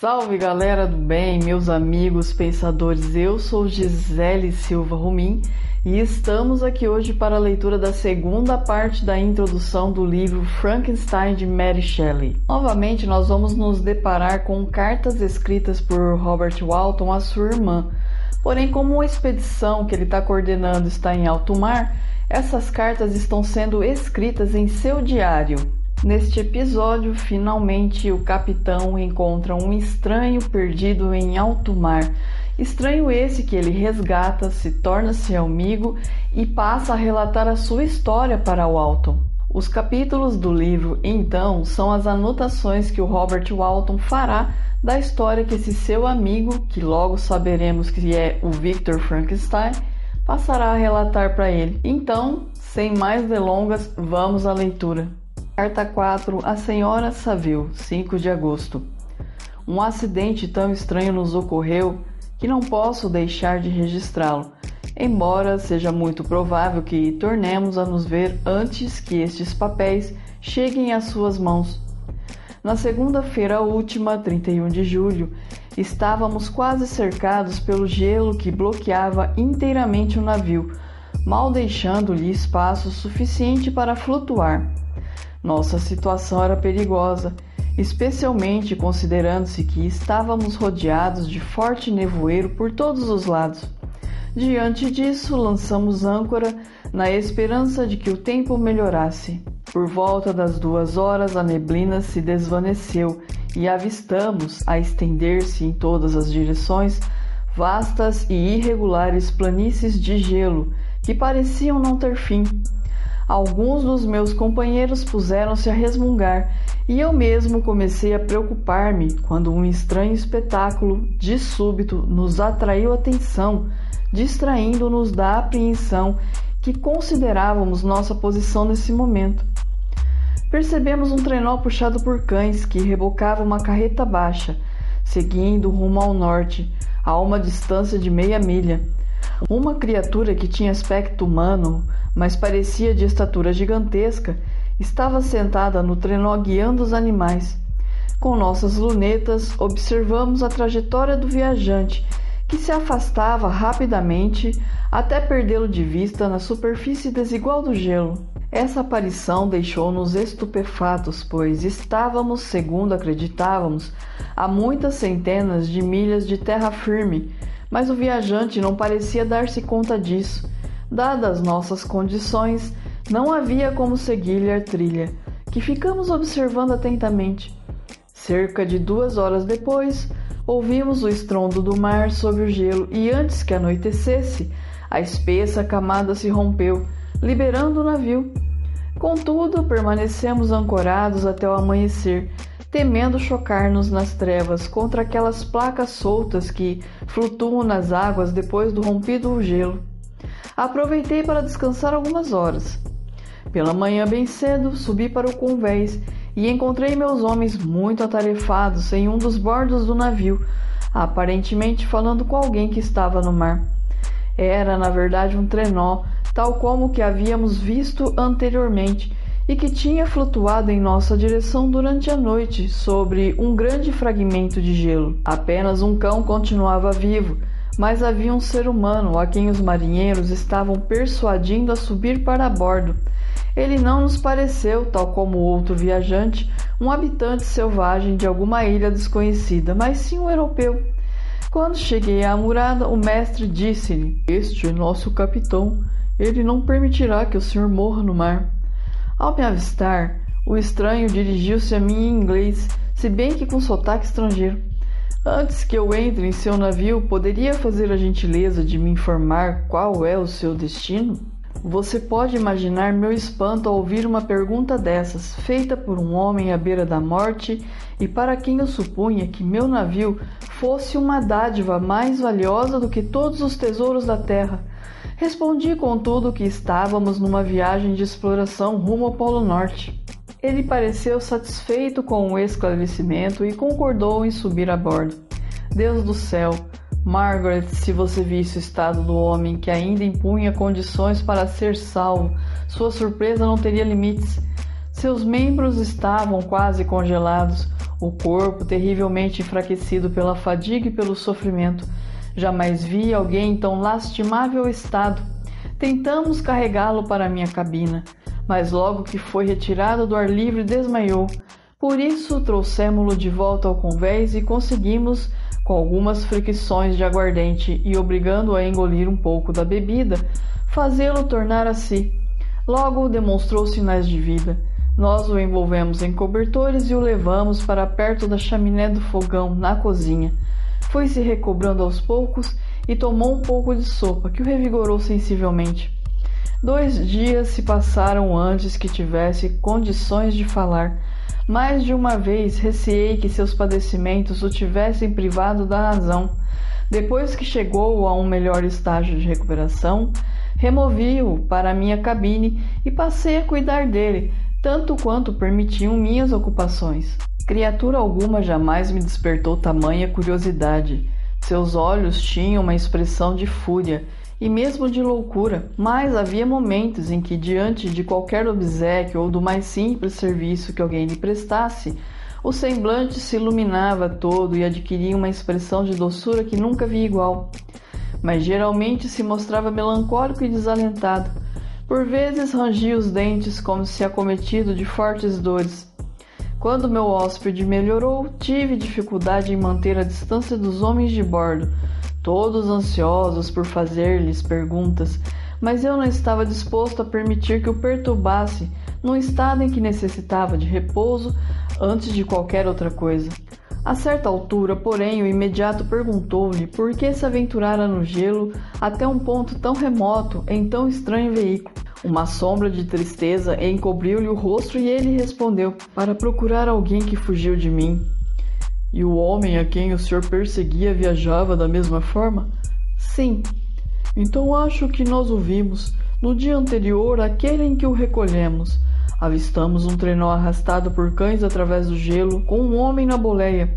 Salve galera do bem, meus amigos pensadores. Eu sou Gisele Silva Rumim e estamos aqui hoje para a leitura da segunda parte da introdução do livro Frankenstein de Mary Shelley. Novamente, nós vamos nos deparar com cartas escritas por Robert Walton à sua irmã. Porém, como a expedição que ele está coordenando está em alto mar, essas cartas estão sendo escritas em seu diário. Neste episódio, finalmente o capitão encontra um estranho perdido em alto mar. Estranho esse que ele resgata, se torna seu amigo e passa a relatar a sua história para Walton. Os capítulos do livro, então, são as anotações que o Robert Walton fará da história que esse seu amigo, que logo saberemos que é o Victor Frankenstein, passará a relatar para ele. Então, sem mais delongas, vamos à leitura. Carta 4 A Senhora Saville, 5 de agosto. Um acidente tão estranho nos ocorreu que não posso deixar de registrá-lo, embora seja muito provável que tornemos a nos ver antes que estes papéis cheguem às suas mãos. Na segunda-feira última, 31 de julho, estávamos quase cercados pelo gelo que bloqueava inteiramente o navio, mal deixando-lhe espaço suficiente para flutuar. Nossa situação era perigosa, especialmente considerando-se que estávamos rodeados de forte nevoeiro por todos os lados. Diante disso, lançamos âncora na esperança de que o tempo melhorasse. Por volta das duas horas, a neblina se desvaneceu e avistamos, a estender-se em todas as direções, vastas e irregulares planícies de gelo que pareciam não ter fim. Alguns dos meus companheiros puseram-se a resmungar e eu mesmo comecei a preocupar-me quando um estranho espetáculo, de súbito, nos atraiu atenção, distraindo-nos da apreensão que considerávamos nossa posição nesse momento. Percebemos um trenó puxado por cães que rebocava uma carreta baixa, seguindo rumo ao norte, a uma distância de meia milha. Uma criatura que tinha aspecto humano, mas parecia de estatura gigantesca, estava sentada no trenó guiando os animais. Com nossas lunetas, observamos a trajetória do viajante, que se afastava rapidamente até perdê-lo de vista na superfície desigual do gelo. Essa aparição deixou-nos estupefatos, pois estávamos, segundo acreditávamos, a muitas centenas de milhas de terra firme, mas o viajante não parecia dar-se conta disso. Dadas nossas condições, não havia como seguir-lhe a trilha, que ficamos observando atentamente. Cerca de duas horas depois, ouvimos o estrondo do mar sobre o gelo e antes que anoitecesse, a espessa camada se rompeu, liberando o navio. Contudo, permanecemos ancorados até o amanhecer, temendo chocar-nos nas trevas contra aquelas placas soltas que flutuam nas águas depois do rompido gelo. Aproveitei para descansar algumas horas. Pela manhã, bem cedo, subi para o convés e encontrei meus homens muito atarefados em um dos bordos do navio, aparentemente falando com alguém que estava no mar. Era, na verdade, um trenó, tal como o que havíamos visto anteriormente e que tinha flutuado em nossa direção durante a noite sobre um grande fragmento de gelo. Apenas um cão continuava vivo, mas havia um ser humano a quem os marinheiros estavam persuadindo a subir para bordo. Ele não nos pareceu, tal como outro viajante, um habitante selvagem de alguma ilha desconhecida, mas sim um europeu. Quando cheguei à murada, o mestre disse-lhe: Este é nosso capitão. Ele não permitirá que o senhor morra no mar. Ao me avistar, o estranho dirigiu-se a mim em inglês, se bem que com sotaque estrangeiro. Antes que eu entre em seu navio, poderia fazer a gentileza de me informar qual é o seu destino? Você pode imaginar meu espanto ao ouvir uma pergunta dessas, feita por um homem à beira da morte e para quem eu supunha que meu navio fosse uma dádiva mais valiosa do que todos os tesouros da terra. Respondi, contudo, que estávamos numa viagem de exploração rumo ao Polo Norte. Ele pareceu satisfeito com o esclarecimento e concordou em subir a bordo. Deus do céu, Margaret, se você visse o estado do homem que ainda impunha condições para ser salvo, sua surpresa não teria limites. Seus membros estavam quase congelados, o corpo terrivelmente enfraquecido pela fadiga e pelo sofrimento. Jamais vi alguém em tão lastimável estado. Tentamos carregá-lo para minha cabina, mas logo que foi retirado do ar livre desmaiou. Por isso trouxemo-lo de volta ao convés e conseguimos, com algumas fricções de aguardente e obrigando-o a engolir um pouco da bebida, fazê-lo tornar a si. Logo demonstrou sinais de vida. Nós o envolvemos em cobertores e o levamos para perto da chaminé do fogão, na cozinha. Foi se recobrando aos poucos e tomou um pouco de sopa, que o revigorou sensivelmente. Dois dias se passaram antes que tivesse condições de falar. Mais de uma vez receei que seus padecimentos o tivessem privado da razão. Depois que chegou a um melhor estágio de recuperação, removi-o para minha cabine e passei a cuidar dele, tanto quanto permitiam minhas ocupações. Criatura alguma jamais me despertou tamanha curiosidade. Seus olhos tinham uma expressão de fúria e mesmo de loucura, mas havia momentos em que, diante de qualquer obsequio ou do mais simples serviço que alguém lhe prestasse, o semblante se iluminava todo e adquiria uma expressão de doçura que nunca vi igual. Mas geralmente se mostrava melancólico e desalentado por vezes rangia os dentes como se acometido de fortes dores. Quando meu hóspede melhorou, tive dificuldade em manter a distância dos homens de bordo, todos ansiosos por fazer-lhes perguntas, mas eu não estava disposto a permitir que o perturbasse num estado em que necessitava de repouso antes de qualquer outra coisa. A certa altura, porém, o imediato perguntou-lhe por que se aventurara no gelo até um ponto tão remoto em tão estranho veículo. Uma sombra de tristeza encobriu-lhe o rosto e ele respondeu: Para procurar alguém que fugiu de mim. E o homem a quem o senhor perseguia viajava da mesma forma? Sim. Então acho que nós o vimos no dia anterior àquele em que o recolhemos. Avistamos um trenó arrastado por cães através do gelo, com um homem na boleia.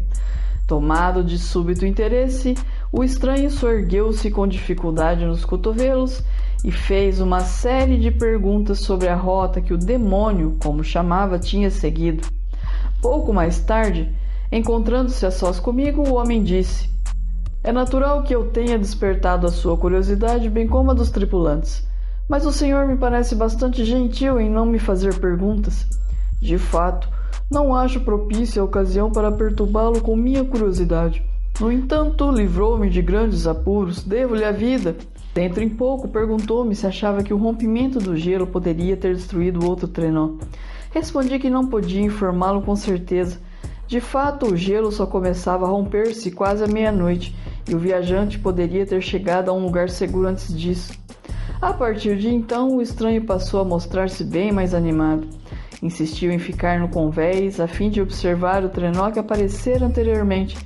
Tomado de súbito interesse, o estranho soergueu-se com dificuldade nos cotovelos e fez uma série de perguntas sobre a rota que o demônio, como chamava, tinha seguido. Pouco mais tarde, encontrando-se a sós comigo, o homem disse: É natural que eu tenha despertado a sua curiosidade, bem como a dos tripulantes. Mas o senhor me parece bastante gentil em não me fazer perguntas. De fato, não acho propícia a ocasião para perturbá-lo com minha curiosidade. No entanto, livrou-me de grandes apuros, devo-lhe a vida. Dentro em pouco, perguntou-me se achava que o rompimento do gelo poderia ter destruído outro trenó. Respondi que não podia informá-lo com certeza. De fato, o gelo só começava a romper-se quase à meia-noite e o viajante poderia ter chegado a um lugar seguro antes disso. A partir de então, o estranho passou a mostrar-se bem mais animado. Insistiu em ficar no convés a fim de observar o trenó que aparecera anteriormente.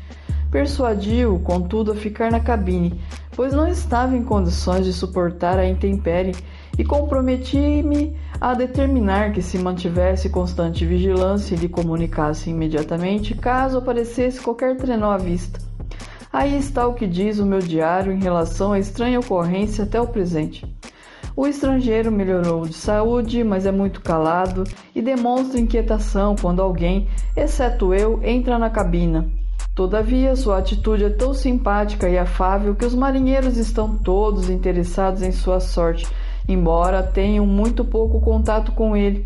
Persuadiu, contudo, a ficar na cabine, pois não estava em condições de suportar a intempérie e comprometi-me a determinar que se mantivesse constante vigilância e lhe comunicasse imediatamente caso aparecesse qualquer trenó à vista. Aí está o que diz o meu diário em relação à estranha ocorrência até o presente. O estrangeiro melhorou de saúde, mas é muito calado e demonstra inquietação quando alguém, exceto eu, entra na cabina. Todavia, sua atitude é tão simpática e afável que os marinheiros estão todos interessados em sua sorte, embora tenham muito pouco contato com ele.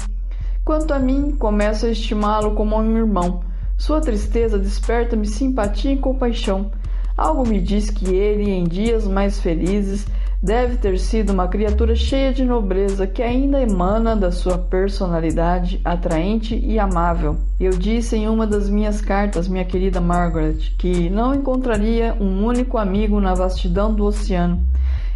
Quanto a mim, começo a estimá-lo como um irmão. Sua tristeza desperta-me simpatia e compaixão. Algo me diz que ele, em dias mais felizes, Deve ter sido uma criatura cheia de nobreza que ainda emana da sua personalidade atraente e amável. Eu disse em uma das minhas cartas, minha querida Margaret, que não encontraria um único amigo na vastidão do oceano.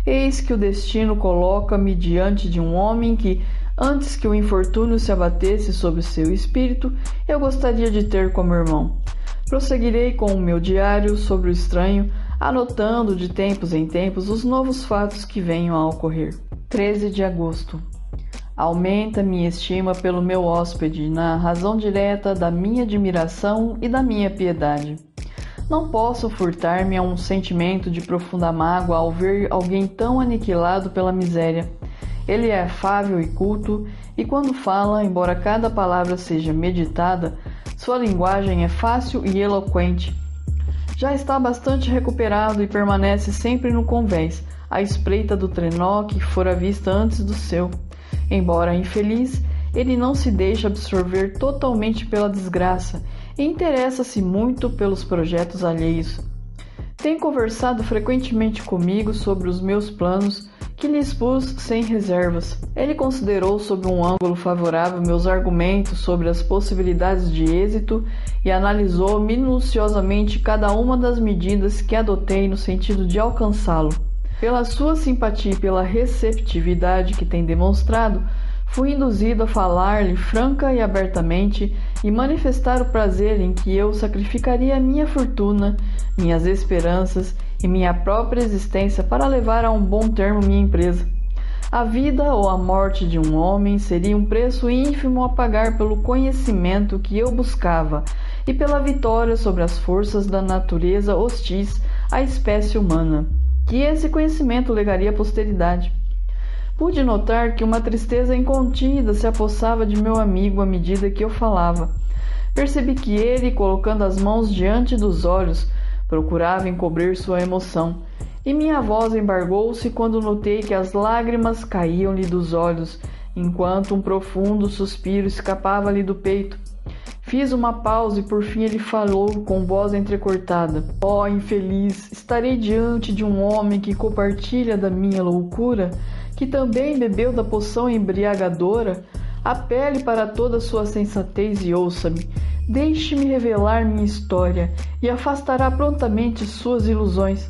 Eis que o destino coloca-me diante de um homem que, antes que o infortúnio se abatesse sobre seu espírito, eu gostaria de ter como irmão. Prosseguirei com o meu diário sobre o estranho, anotando de tempos em tempos os novos fatos que venham a ocorrer. 13 de agosto. Aumenta minha estima pelo meu hóspede, na razão direta da minha admiração e da minha piedade. Não posso furtar-me a um sentimento de profunda mágoa ao ver alguém tão aniquilado pela miséria. Ele é afável e culto, e quando fala, embora cada palavra seja meditada, sua linguagem é fácil e eloquente. Já está bastante recuperado e permanece sempre no convés, à espreita do trenó que fora vista antes do seu. Embora infeliz, ele não se deixa absorver totalmente pela desgraça e interessa-se muito pelos projetos alheios. Tem conversado frequentemente comigo sobre os meus planos que lhe expus sem reservas. Ele considerou sob um ângulo favorável meus argumentos sobre as possibilidades de êxito e analisou minuciosamente cada uma das medidas que adotei no sentido de alcançá-lo. Pela sua simpatia e pela receptividade que tem demonstrado, fui induzido a falar-lhe franca e abertamente e manifestar o prazer em que eu sacrificaria minha fortuna, minhas esperanças e minha própria existência para levar a um bom termo minha empresa. A vida ou a morte de um homem seria um preço ínfimo a pagar pelo conhecimento que eu buscava e pela vitória sobre as forças da natureza hostis à espécie humana que esse conhecimento legaria à posteridade. Pude notar que uma tristeza incontida se apossava de meu amigo à medida que eu falava. Percebi que ele, colocando as mãos diante dos olhos, procurava encobrir sua emoção, e minha voz embargou-se quando notei que as lágrimas caíam-lhe dos olhos, enquanto um profundo suspiro escapava-lhe do peito. Fiz uma pausa e por fim ele falou com voz entrecortada: Ó oh, infeliz, estarei diante de um homem que compartilha da minha loucura, que também bebeu da poção embriagadora. Apele para toda sua sensatez e ouça-me. Deixe-me revelar minha história e afastará prontamente suas ilusões.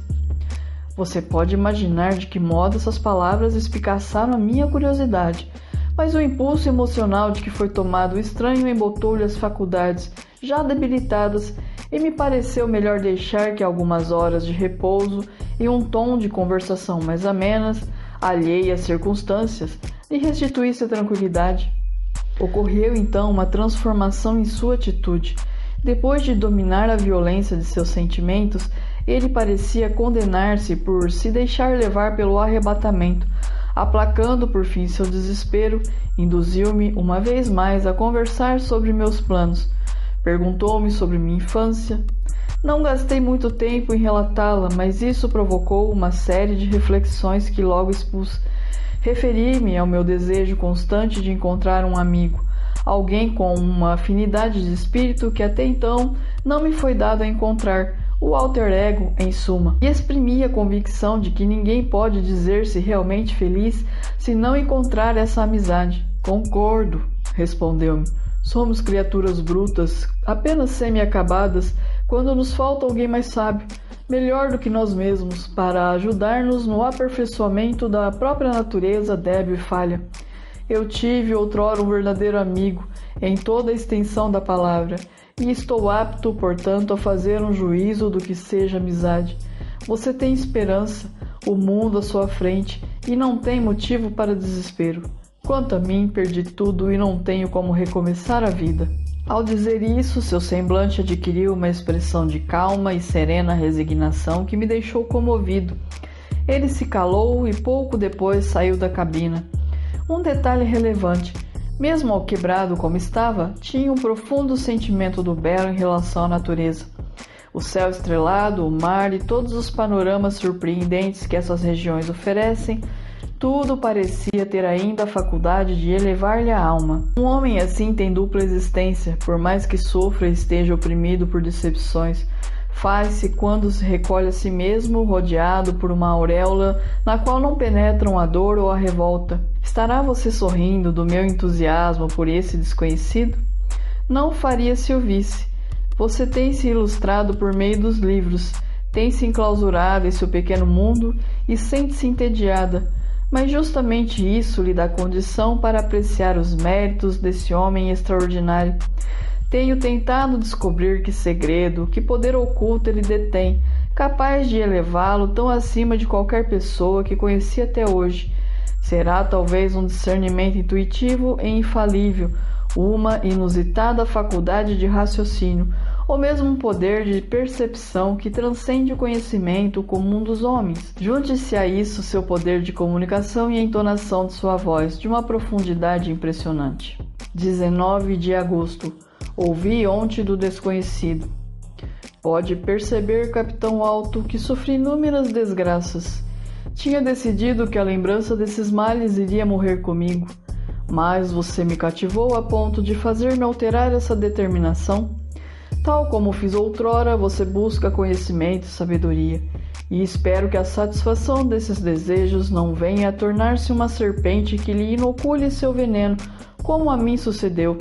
Você pode imaginar de que modo essas palavras espicaçaram a minha curiosidade mas o impulso emocional de que foi tomado o estranho embotou-lhe as faculdades, já debilitadas, e me pareceu melhor deixar que algumas horas de repouso e um tom de conversação mais amenas, alheia às circunstâncias, lhe restituísse a tranquilidade. Ocorreu então uma transformação em sua atitude. Depois de dominar a violência de seus sentimentos, ele parecia condenar-se por se deixar levar pelo arrebatamento, Aplacando por fim seu desespero, induziu-me uma vez mais a conversar sobre meus planos. Perguntou-me sobre minha infância. Não gastei muito tempo em relatá-la, mas isso provocou uma série de reflexões que logo expus. Referi-me ao meu desejo constante de encontrar um amigo, alguém com uma afinidade de espírito que até então não me foi dado a encontrar o alter ego, em suma, e exprimia a convicção de que ninguém pode dizer-se realmente feliz se não encontrar essa amizade. Concordo, respondeu-me. Somos criaturas brutas, apenas semi-acabadas, quando nos falta alguém mais sábio, melhor do que nós mesmos, para ajudar-nos no aperfeiçoamento da própria natureza débil e falha. Eu tive outrora um verdadeiro amigo, em toda a extensão da palavra, e estou apto, portanto, a fazer um juízo do que seja amizade. Você tem esperança, o mundo à sua frente e não tem motivo para desespero. Quanto a mim, perdi tudo e não tenho como recomeçar a vida. Ao dizer isso, seu semblante adquiriu uma expressão de calma e serena resignação que me deixou comovido. Ele se calou e pouco depois saiu da cabina. Um detalhe relevante: mesmo ao quebrado como estava, tinha um profundo sentimento do belo em relação à natureza. O céu estrelado, o mar e todos os panoramas surpreendentes que essas regiões oferecem, tudo parecia ter ainda a faculdade de elevar-lhe a alma. Um homem assim tem dupla existência, por mais que sofra e esteja oprimido por decepções, faz-se quando se recolhe a si mesmo, rodeado por uma auréola na qual não penetram a dor ou a revolta. Estará você sorrindo do meu entusiasmo por esse desconhecido? Não faria se o visse. Você tem se ilustrado por meio dos livros, tem se enclausurado em seu pequeno mundo e sente-se entediada, mas justamente isso lhe dá condição para apreciar os méritos desse homem extraordinário. Tenho tentado descobrir que segredo, que poder oculto ele detém, capaz de elevá-lo tão acima de qualquer pessoa que conheci até hoje. Será talvez um discernimento intuitivo e infalível, uma inusitada faculdade de raciocínio, ou mesmo um poder de percepção que transcende o conhecimento comum dos homens. Junte-se a isso seu poder de comunicação e a entonação de sua voz, de uma profundidade impressionante. 19 de agosto. Ouvi ontem do desconhecido. Pode perceber, capitão Alto, que sofri inúmeras desgraças. Tinha decidido que a lembrança desses males iria morrer comigo, mas você me cativou a ponto de fazer-me alterar essa determinação. Tal como fiz outrora, você busca conhecimento e sabedoria, e espero que a satisfação desses desejos não venha a tornar-se uma serpente que lhe inocule seu veneno, como a mim sucedeu.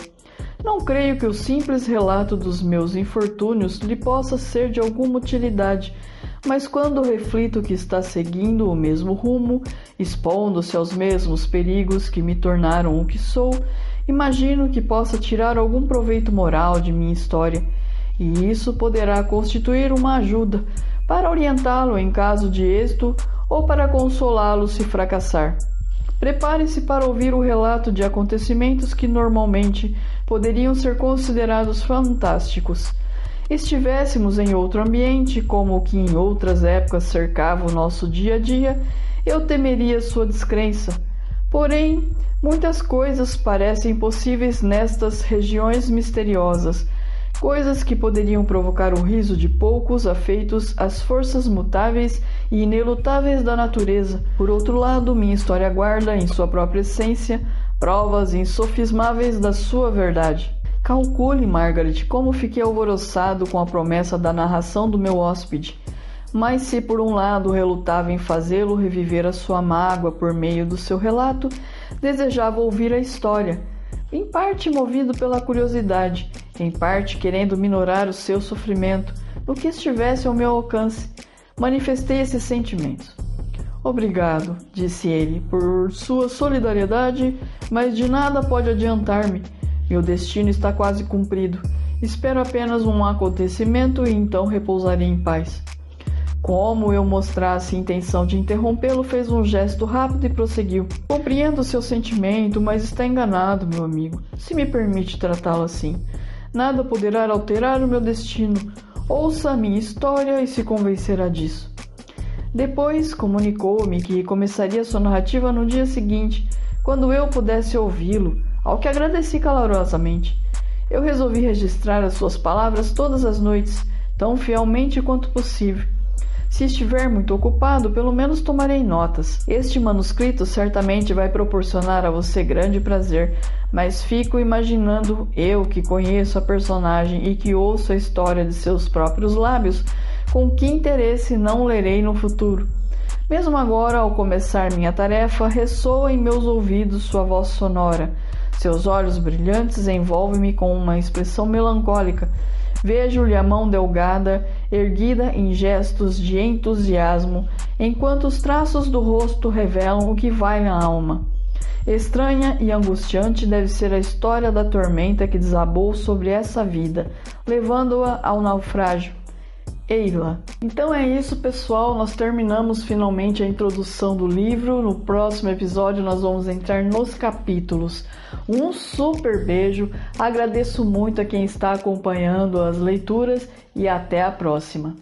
Não creio que o simples relato dos meus infortúnios lhe possa ser de alguma utilidade, mas quando reflito que está seguindo o mesmo rumo, expondo-se aos mesmos perigos que me tornaram o que sou, imagino que possa tirar algum proveito moral de minha história e isso poderá constituir uma ajuda para orientá-lo em caso de êxito ou para consolá-lo se fracassar. Prepare-se para ouvir o relato de acontecimentos que normalmente poderiam ser considerados fantásticos. Estivéssemos em outro ambiente, como o que em outras épocas cercava o nosso dia a dia, eu temeria sua descrença. Porém, muitas coisas parecem possíveis nestas regiões misteriosas coisas que poderiam provocar o riso de poucos afeitos às forças mutáveis e inelutáveis da natureza. Por outro lado, minha história guarda, em sua própria essência, provas insofismáveis da sua verdade. Calcule, Margaret, como fiquei alvoroçado com a promessa da narração do meu hóspede. Mas se por um lado relutava em fazê-lo reviver a sua mágoa por meio do seu relato, desejava ouvir a história, em parte movido pela curiosidade, em parte querendo minorar o seu sofrimento, no que estivesse ao meu alcance. Manifestei esses sentimentos. Obrigado, disse ele, por sua solidariedade, mas de nada pode adiantar-me. Meu destino está quase cumprido. Espero apenas um acontecimento e então repousarei em paz. Como eu mostrasse intenção de interrompê-lo, fez um gesto rápido e prosseguiu. Compreendo seu sentimento, mas está enganado, meu amigo, se me permite tratá-lo assim. Nada poderá alterar o meu destino. Ouça a minha história e se convencerá disso. Depois comunicou-me que começaria sua narrativa no dia seguinte, quando eu pudesse ouvi-lo, ao que agradeci calorosamente. Eu resolvi registrar as suas palavras todas as noites, tão fielmente quanto possível. Se estiver muito ocupado, pelo menos tomarei notas. Este manuscrito certamente vai proporcionar a você grande prazer, mas fico imaginando eu que conheço a personagem e que ouço a história de seus próprios lábios, com que interesse não lerei no futuro. Mesmo agora, ao começar minha tarefa, ressoa em meus ouvidos sua voz sonora. Seus olhos brilhantes envolvem-me com uma expressão melancólica. Vejo-lhe a mão delgada, erguida em gestos de entusiasmo, enquanto os traços do rosto revelam o que vai na alma. Estranha e angustiante deve ser a história da tormenta que desabou sobre essa vida, levando-a ao naufrágio. Eila. Então é isso, pessoal. Nós terminamos finalmente a introdução do livro. No próximo episódio, nós vamos entrar nos capítulos. Um super beijo. Agradeço muito a quem está acompanhando as leituras e até a próxima.